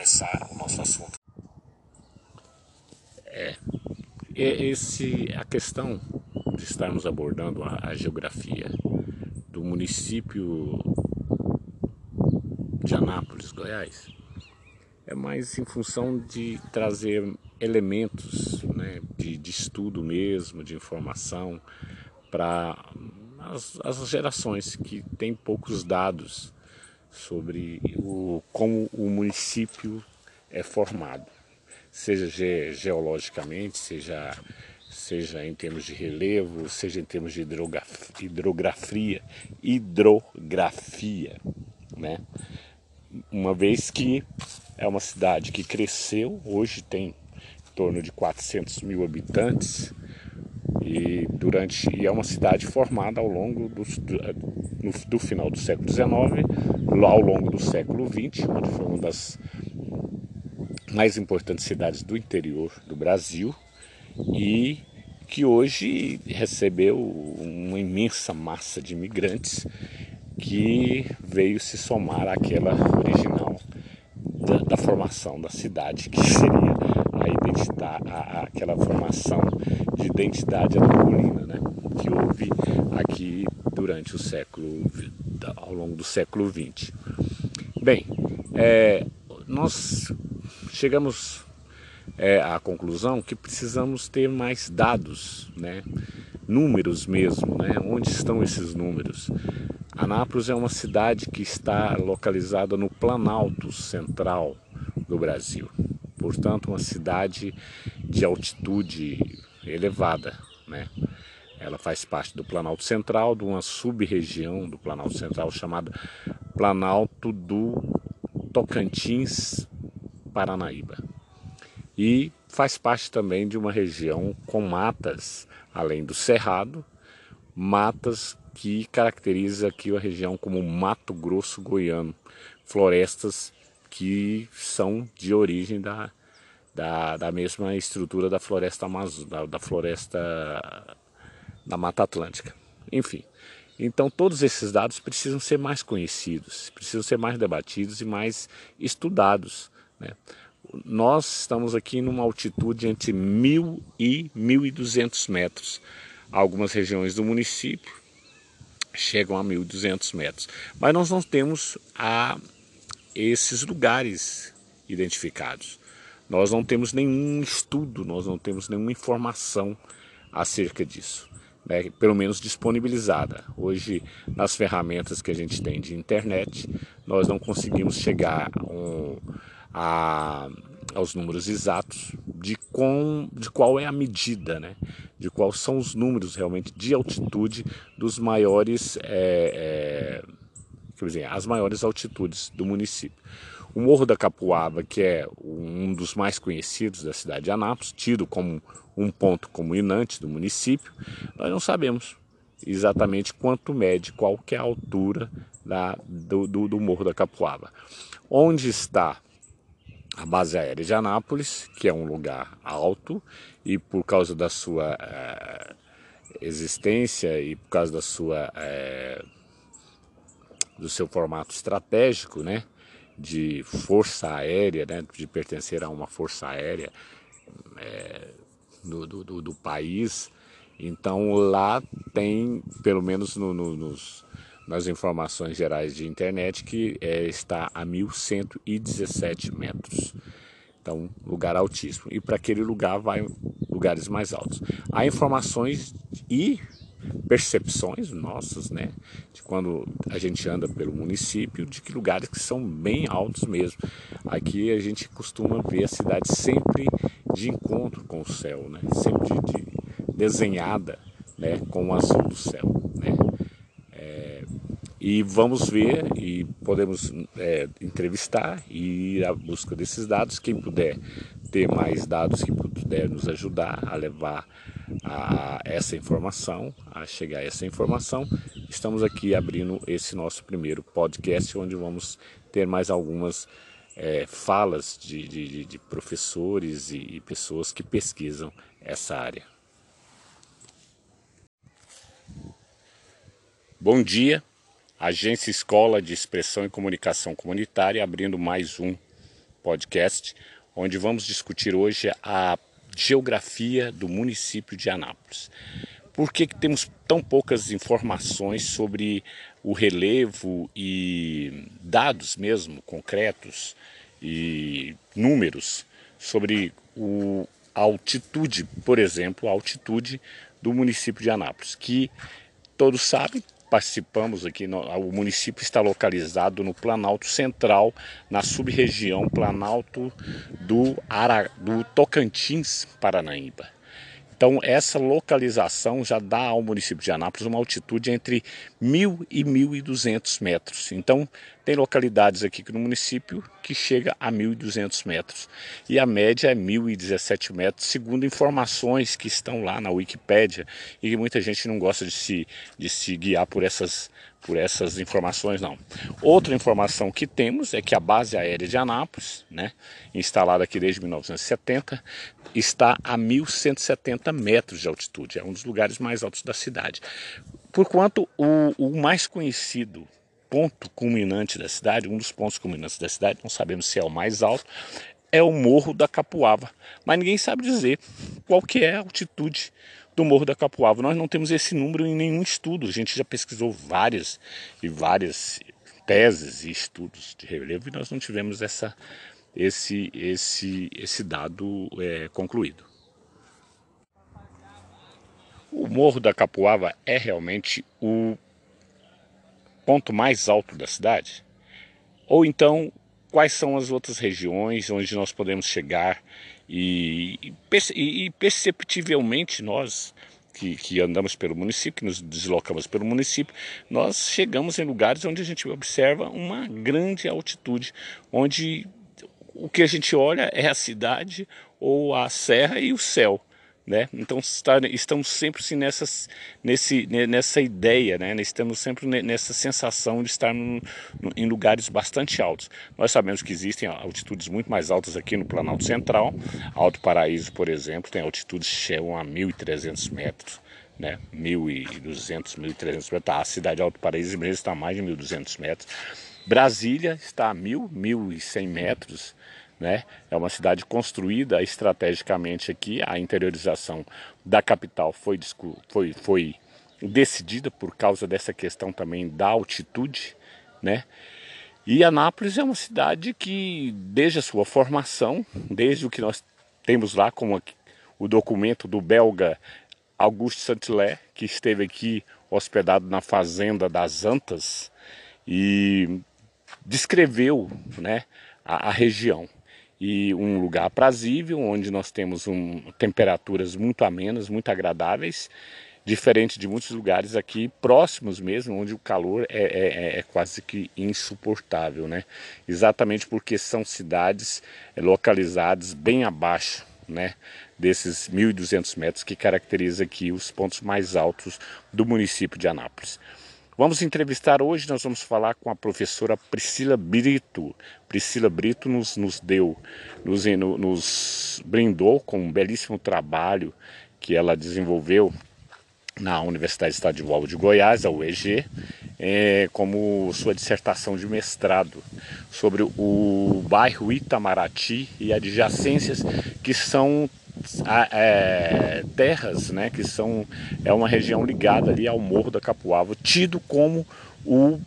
começar o nosso assunto. É, esse, a questão de estarmos abordando a, a geografia do município de Anápolis, Goiás, é mais em função de trazer elementos né, de, de estudo mesmo, de informação para as, as gerações que têm poucos dados sobre o, como o município é formado, seja ge, geologicamente, seja, seja em termos de relevo, seja em termos de hidrografia, hidrografia, né? Uma vez que é uma cidade que cresceu, hoje tem em torno de 400 mil habitantes, e durante e é uma cidade formada ao longo do, do, do final do século XIX, ao longo do século XX, onde foi uma das mais importantes cidades do interior do Brasil e que hoje recebeu uma imensa massa de imigrantes que veio se somar àquela original da, da formação da cidade, que seria a identidade, a, aquela formação de identidade anapolina, né, que houve aqui durante o século, ao longo do século XX. Bem, é, nós chegamos é, à conclusão que precisamos ter mais dados, né, números mesmo, né, onde estão esses números? Anápolis é uma cidade que está localizada no Planalto Central do Brasil portanto uma cidade de altitude elevada, né? Ela faz parte do Planalto Central, de uma sub-região do Planalto Central chamada Planalto do Tocantins Paranaíba. E faz parte também de uma região com matas, além do cerrado, matas que caracteriza aqui a região como Mato Grosso Goiano, florestas que são de origem da, da, da mesma estrutura da floresta Amazo, da, da floresta da Mata Atlântica. Enfim, então todos esses dados precisam ser mais conhecidos, precisam ser mais debatidos e mais estudados. Né? Nós estamos aqui numa altitude entre 1.000 e 1.200 metros. Algumas regiões do município chegam a 1.200 metros, mas nós não temos a esses lugares identificados. Nós não temos nenhum estudo, nós não temos nenhuma informação acerca disso, né? pelo menos disponibilizada. Hoje, nas ferramentas que a gente tem de internet, nós não conseguimos chegar um, a, aos números exatos de, com, de qual é a medida, né? de quais são os números realmente de altitude dos maiores. É, é, quer dizer, as maiores altitudes do município. O Morro da Capuava, que é um dos mais conhecidos da cidade de Anápolis, tido como um ponto culminante do município, nós não sabemos exatamente quanto mede, qual que é a altura da, do, do, do Morro da Capuava. Onde está a base aérea de Anápolis, que é um lugar alto e por causa da sua é, existência e por causa da sua é, do seu formato estratégico, né, de força aérea, né, de pertencer a uma força aérea é, do, do, do, país. Então lá tem, pelo menos no, no, nos, nas informações gerais de internet, que é, está a 1117 metros. Então, lugar altíssimo. E para aquele lugar vai lugares mais altos. Há informações e percepções nossas, né, de quando a gente anda pelo município, de que lugares que são bem altos mesmo. Aqui a gente costuma ver a cidade sempre de encontro com o céu, né, sempre de, de desenhada, né, com o azul do céu, né. É, e vamos ver e podemos é, entrevistar e ir à busca desses dados. Quem puder ter mais dados que puder nos ajudar a levar a essa informação, a chegar a essa informação, estamos aqui abrindo esse nosso primeiro podcast, onde vamos ter mais algumas é, falas de, de, de professores e, e pessoas que pesquisam essa área. Bom dia, Agência Escola de Expressão e Comunicação Comunitária, abrindo mais um podcast, onde vamos discutir hoje a geografia do município de Anápolis. Por que, que temos tão poucas informações sobre o relevo e dados mesmo concretos e números sobre o, a altitude, por exemplo, a altitude do município de Anápolis, que todos sabem, participamos aqui, no, o município está localizado no Planalto Central, na sub-região Planalto do, Ara, do Tocantins, Paranaíba. Então, essa localização já dá ao município de Anápolis uma altitude entre 1.000 e 1.200 metros. Então, tem localidades aqui no município que chega a 1.200 metros. E a média é 1.017 metros, segundo informações que estão lá na Wikipédia e muita gente não gosta de se, de se guiar por essas por essas informações não. Outra informação que temos é que a base aérea de Anápolis, né, instalada aqui desde 1970, está a 1.170 metros de altitude, é um dos lugares mais altos da cidade. Porquanto o, o mais conhecido ponto culminante da cidade, um dos pontos culminantes da cidade, não sabemos se é o mais alto, é o Morro da Capuava, mas ninguém sabe dizer qual que é a altitude do Morro da Capuava. Nós não temos esse número em nenhum estudo. A gente já pesquisou várias e várias teses e estudos de relevo e nós não tivemos essa, esse, esse, esse dado é, concluído. O Morro da Capuava é realmente o ponto mais alto da cidade? Ou então, quais são as outras regiões onde nós podemos chegar e, e, e perceptivelmente nós que, que, andamos pelo município, que nos deslocamos pelo município, nós chegamos em lugares onde a gente observa uma grande altitude, onde o que a gente olha é a cidade ou a serra e o céu. Né? Então estamos sempre nessas, nesse, nessa ideia, né? estamos sempre nessa sensação de estar em lugares bastante altos. Nós sabemos que existem altitudes muito mais altas aqui no Planalto Central. Alto Paraíso, por exemplo, tem altitudes que chegam a 1.300 metros. Né, 1.200, 1.300 metros, a cidade de Alto Paraíso mesmo está a mais de 1.200 metros. Brasília está a 1.000, 1.100 metros, né? É uma cidade construída estrategicamente aqui, a interiorização da capital foi, foi, foi decidida por causa dessa questão também da altitude. Né? E Anápolis é uma cidade que, desde a sua formação, desde o que nós temos lá, como o documento do belga Auguste Saint-Hilaire, que esteve aqui hospedado na fazenda das Antas e descreveu né, a, a região e um lugar aprazível, onde nós temos um, temperaturas muito amenas, muito agradáveis, diferente de muitos lugares aqui próximos mesmo, onde o calor é, é, é, é quase que insuportável, né? Exatamente porque são cidades é, localizadas bem abaixo, né? Desses 1.200 metros que caracteriza aqui os pontos mais altos do município de Anápolis. Vamos entrevistar hoje, nós vamos falar com a professora Priscila Brito. Priscila Brito nos, nos deu, nos, nos brindou com um belíssimo trabalho que ela desenvolveu na Universidade Estadual de Goiás, a UEG, é, como sua dissertação de mestrado sobre o bairro Itamaraty e adjacências que são é, terras, né, que são é uma região ligada ali ao Morro da Capuava, tido como o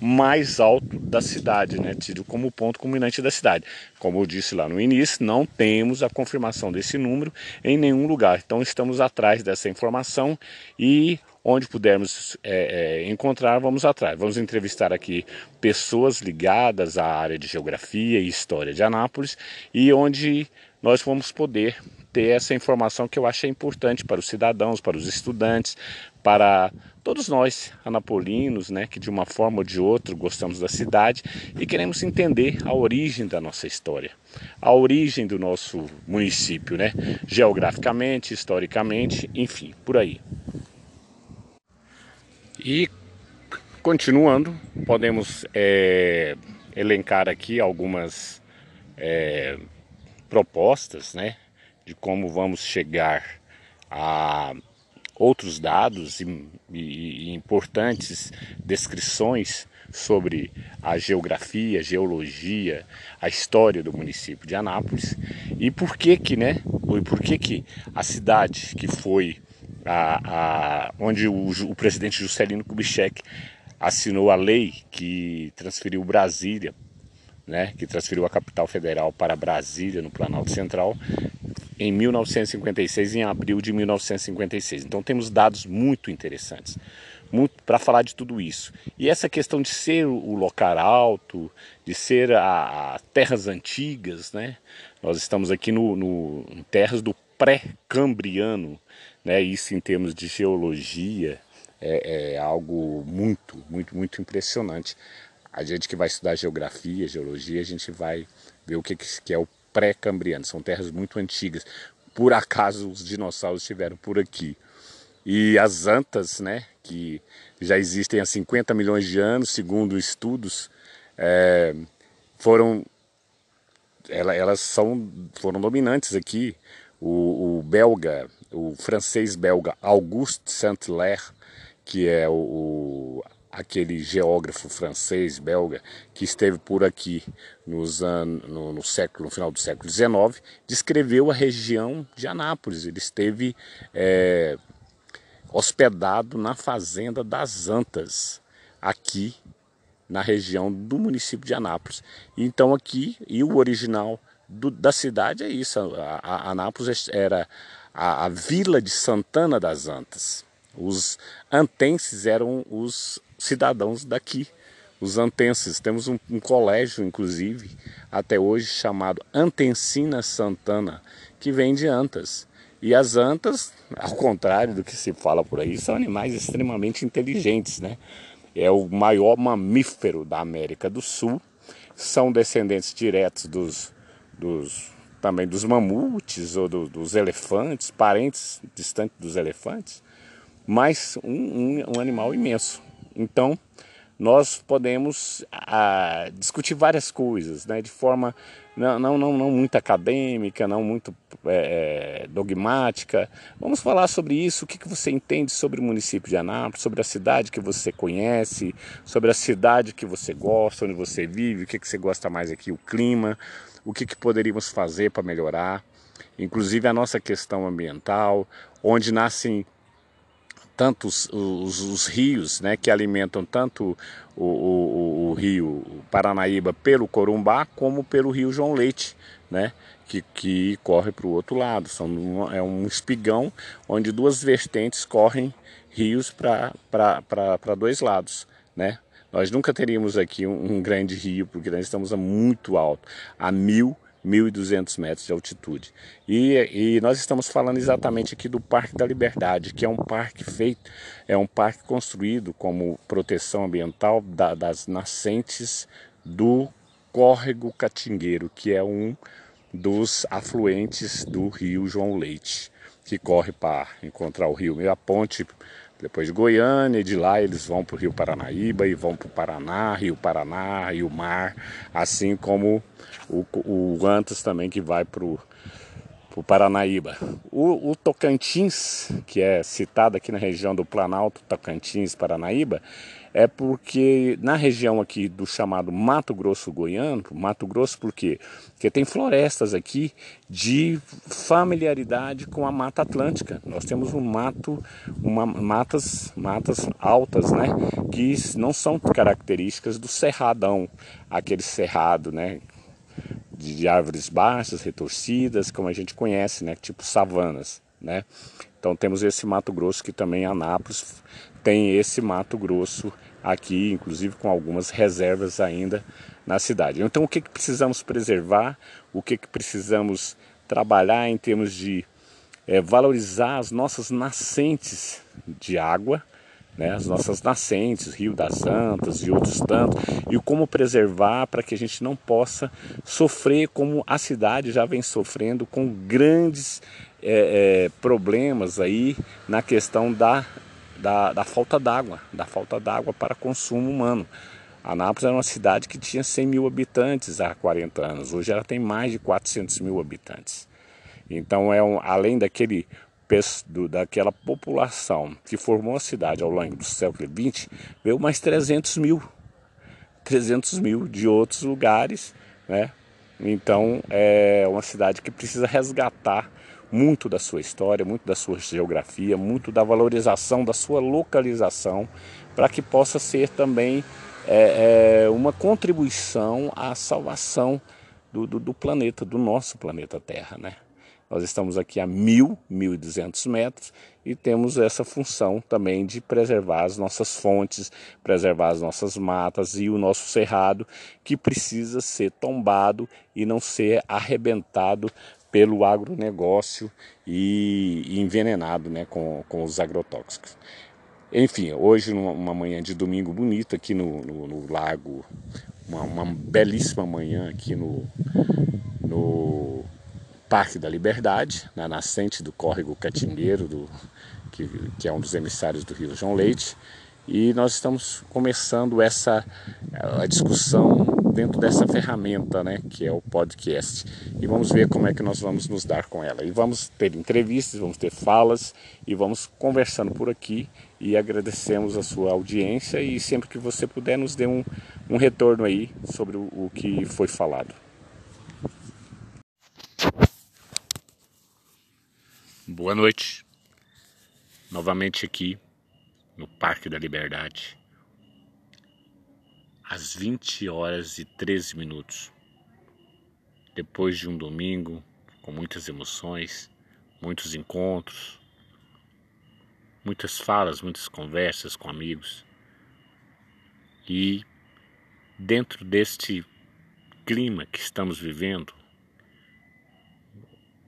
mais alto da cidade, né, tido como ponto culminante da cidade. Como eu disse lá no início, não temos a confirmação desse número em nenhum lugar. Então estamos atrás dessa informação e onde pudermos é, é, encontrar, vamos atrás. Vamos entrevistar aqui pessoas ligadas à área de geografia e história de Anápolis e onde nós vamos poder ter essa informação que eu acho importante para os cidadãos, para os estudantes, para todos nós anapolinos, né, que de uma forma ou de outra gostamos da cidade e queremos entender a origem da nossa história, a origem do nosso município, né, geograficamente, historicamente, enfim, por aí. E continuando, podemos é, elencar aqui algumas é, propostas, né, de como vamos chegar a outros dados e, e, e importantes descrições sobre a geografia, a geologia, a história do município de Anápolis e por que que, né, e por que que a cidade que foi a, a onde o, o presidente Juscelino Kubitschek assinou a lei que transferiu Brasília, né, que transferiu a capital federal para Brasília, no Planalto Central, em 1956, em abril de 1956. Então temos dados muito interessantes para falar de tudo isso. E essa questão de ser o local alto, de ser a, a terras antigas, né? Nós estamos aqui no, no em terras do pré-cambriano, né? Isso em termos de geologia é, é algo muito, muito, muito impressionante. A gente que vai estudar geografia, geologia, a gente vai ver o que, que é o pré-cambriano. São terras muito antigas. Por acaso os dinossauros estiveram por aqui. E as antas, né, que já existem há 50 milhões de anos, segundo estudos, é, foram elas são, foram dominantes aqui. O, o belga, o francês belga Auguste Saint-Hilaire, que é o, o, aquele geógrafo francês belga que esteve por aqui nos anos, no, no, século, no final do século XIX, descreveu a região de Anápolis. Ele esteve é, hospedado na fazenda das Antas, aqui na região do município de Anápolis. Então aqui, e o original do, da cidade é isso, a, a Anápolis era a, a vila de Santana das Antas. Os antenses eram os cidadãos daqui, os antenses. Temos um, um, colégio, inclusive, até hoje chamado Antensina Santana, que vem de Antas. E as antas, ao contrário do que se fala por aí, são animais extremamente inteligentes, né? É o maior mamífero da América do Sul, são descendentes diretos dos, dos também dos mamutes ou do, dos elefantes, parentes distantes dos elefantes, mas um, um, um animal imenso. Então, nós podemos ah, discutir várias coisas, né, de forma não, não, não, não muito acadêmica, não muito é, dogmática. Vamos falar sobre isso, o que, que você entende sobre o município de Anápolis, sobre a cidade que você conhece, sobre a cidade que você gosta, onde você vive, o que, que você gosta mais aqui, o clima, o que, que poderíamos fazer para melhorar, inclusive a nossa questão ambiental, onde nascem tantos os, os, rios né, que alimentam tanto o, o, o, rio Paranaíba pelo Corumbá como pelo rio João Leite, né, que, que corre para o outro lado. São é um espigão onde duas vertentes correm rios para dois lados. Né? Nós nunca teríamos aqui um, um grande rio, porque nós estamos a muito alto, a mil 1.200 metros de altitude. E, e, nós estamos falando exatamente aqui do Parque da Liberdade, que é um parque feito, é um parque construído como proteção ambiental da, das nascentes do Córrego Catingueiro, que é um dos afluentes do rio João Leite, que corre para encontrar o rio meio a ponte depois de Goiânia, e de lá eles vão para o Rio Paranaíba e vão para o Paraná, Rio Paraná, Rio Mar, assim como o, o Antas também que vai para o Paranaíba. O, o, Tocantins, que é citado aqui na região do Planalto, Tocantins, Paranaíba, é porque na região aqui do chamado Mato Grosso Goiano, Mato Grosso por quê? Porque tem florestas aqui de familiaridade com a Mata Atlântica. Nós temos um mato, uma, matas, matas altas, né? Que não são características do cerradão, aquele cerrado, né? De, árvores baixas, retorcidas, como a gente conhece, né? Tipo savanas, né? Então temos esse Mato Grosso que também Anápolis tem esse Mato Grosso aqui, inclusive com algumas reservas ainda na cidade. Então, o que, que precisamos preservar, o que, que precisamos trabalhar em termos de é, valorizar as nossas nascentes de água, né, as nossas nascentes, Rio das Antas e outros tantos, e como preservar para que a gente não possa sofrer como a cidade já vem sofrendo com grandes é, é, problemas aí na questão da da, da falta d'água, da falta d'água para consumo humano. Anápolis era uma cidade que tinha 100 mil habitantes há 40 anos, hoje ela tem mais de 400 mil habitantes. Então, é um, além daquele do, daquela população que formou a cidade ao longo do século XX, veio mais 300 mil. 300 mil de outros lugares, né? Então é uma cidade que precisa resgatar muito da sua história, muito da sua geografia, muito da valorização da sua localização, para que possa ser também é, é, uma contribuição à salvação do, do, do, planeta, do nosso planeta Terra. Né? Nós estamos aqui a mil, mil e duzentos metros e temos essa função também de preservar as nossas fontes, preservar as nossas matas e o nosso cerrado que precisa ser tombado e não ser arrebentado pelo agronegócio e, envenenado né, com, com os agrotóxicos. Enfim, hoje, numa manhã de domingo bonita aqui no, no, no lago, uma, uma, belíssima manhã aqui no, no Parque da Liberdade, na nascente do córrego Catingueiro, do, que, que é um dos emissários do Rio João Leite, e nós estamos começando essa a discussão dentro dessa ferramenta, né, que é o podcast. E vamos ver como é que nós vamos nos dar com ela. E vamos ter entrevistas, vamos ter falas e vamos conversando por aqui e agradecemos a sua audiência e sempre que você puder nos dê um, um retorno aí sobre o, o que foi falado. Boa noite. Novamente aqui no Parque da Liberdade, às 20 horas e 13 minutos. Depois de um domingo com muitas emoções, muitos encontros, muitas falas, muitas conversas com amigos. E dentro deste clima que estamos vivendo,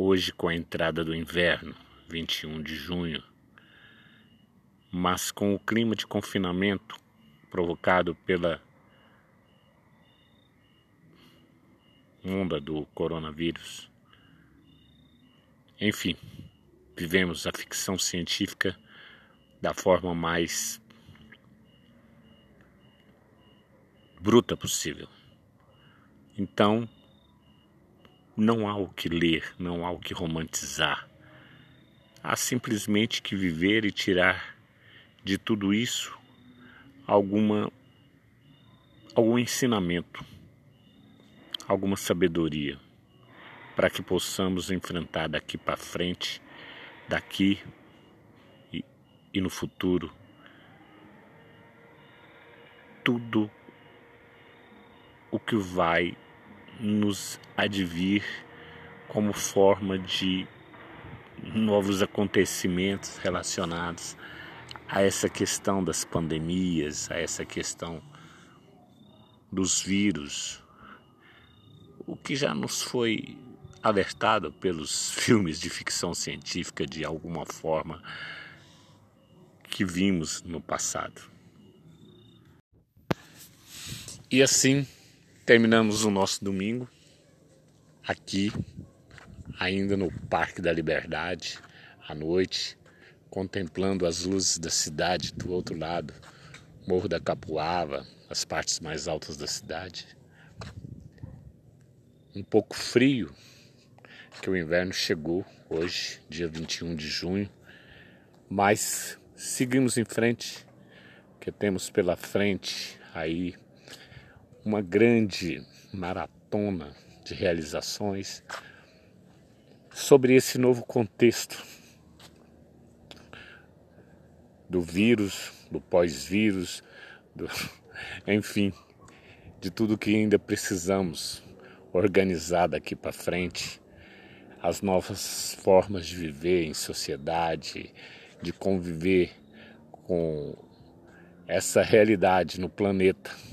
hoje com a entrada do inverno, 21 de junho, mas com o clima de confinamento provocado pela onda do coronavírus. Enfim, vivemos a ficção científica da forma mais bruta possível. Então, não há o que ler, não há o que romantizar. Há simplesmente que viver e tirar de tudo isso alguma algum ensinamento, alguma sabedoria para que possamos enfrentar daqui para frente, daqui e, e no futuro tudo o que vai nos advir como forma de novos acontecimentos relacionados a essa questão das pandemias, a essa questão dos vírus, o que já nos foi alertado pelos filmes de ficção científica de alguma forma que vimos no passado. E assim terminamos o nosso domingo aqui, ainda no Parque da Liberdade, à noite, contemplando as luzes da cidade do outro lado, Morro da Capuava, as partes mais altas da cidade. Um pouco frio, que o inverno chegou hoje, dia 21 de junho, mas seguimos em frente, que temos pela frente aí uma grande maratona de realizações sobre esse novo contexto do vírus, do pós-vírus, do... enfim, de tudo que ainda precisamos organizar daqui para frente, as novas formas de viver em sociedade, de conviver com essa realidade no planeta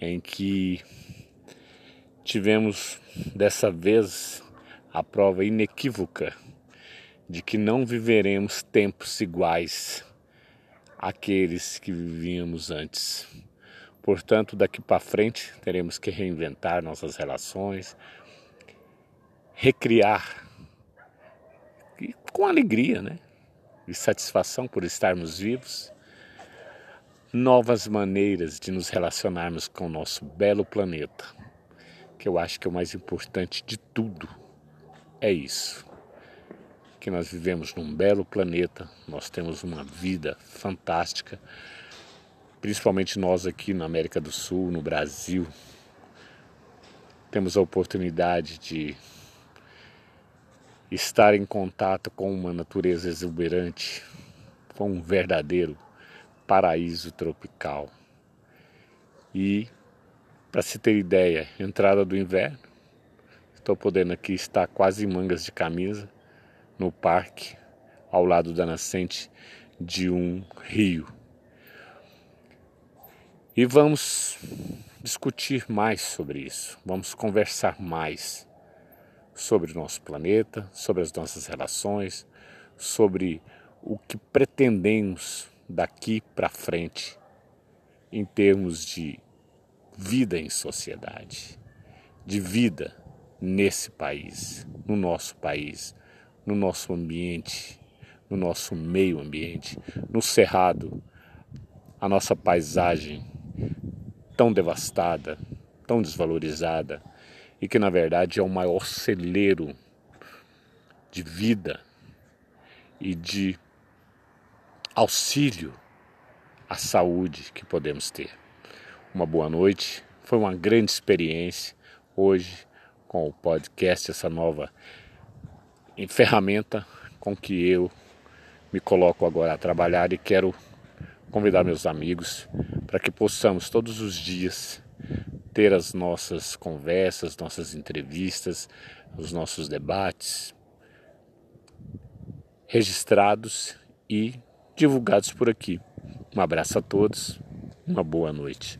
em que tivemos dessa vez a prova inequívoca de que não viveremos tempos iguais àqueles que vivíamos antes. Portanto, daqui para frente teremos que reinventar nossas relações, recriar e com alegria, né? E satisfação por estarmos vivos, novas maneiras de nos relacionarmos com o nosso belo planeta, que eu acho que é o mais importante de tudo. É isso que nós vivemos num belo planeta, nós temos uma vida fantástica, principalmente nós aqui na América do Sul, no Brasil, temos a oportunidade de estar em contato com uma natureza exuberante, com um verdadeiro paraíso tropical. E, para se ter ideia, entrada do inverno, estou podendo aqui estar quase em mangas de camisa no parque, ao lado da nascente de um rio. E vamos discutir mais sobre isso, vamos conversar mais sobre o nosso planeta, sobre as nossas relações, sobre o que pretendemos daqui para frente em termos de vida em sociedade, de vida nesse país, no nosso país, no nosso ambiente, no nosso meio ambiente, no cerrado, a nossa paisagem tão devastada, tão desvalorizada e que na verdade é o maior celeiro de vida e de auxílio à saúde que podemos ter. Uma boa noite, foi uma grande experiência hoje com o podcast, essa nova ferramenta com que eu me coloco agora a trabalhar e quero convidar meus amigos para que possamos todos os dias ter as nossas conversas, nossas entrevistas, os nossos debates registrados e divulgados por aqui. Um abraço a todos, uma boa noite.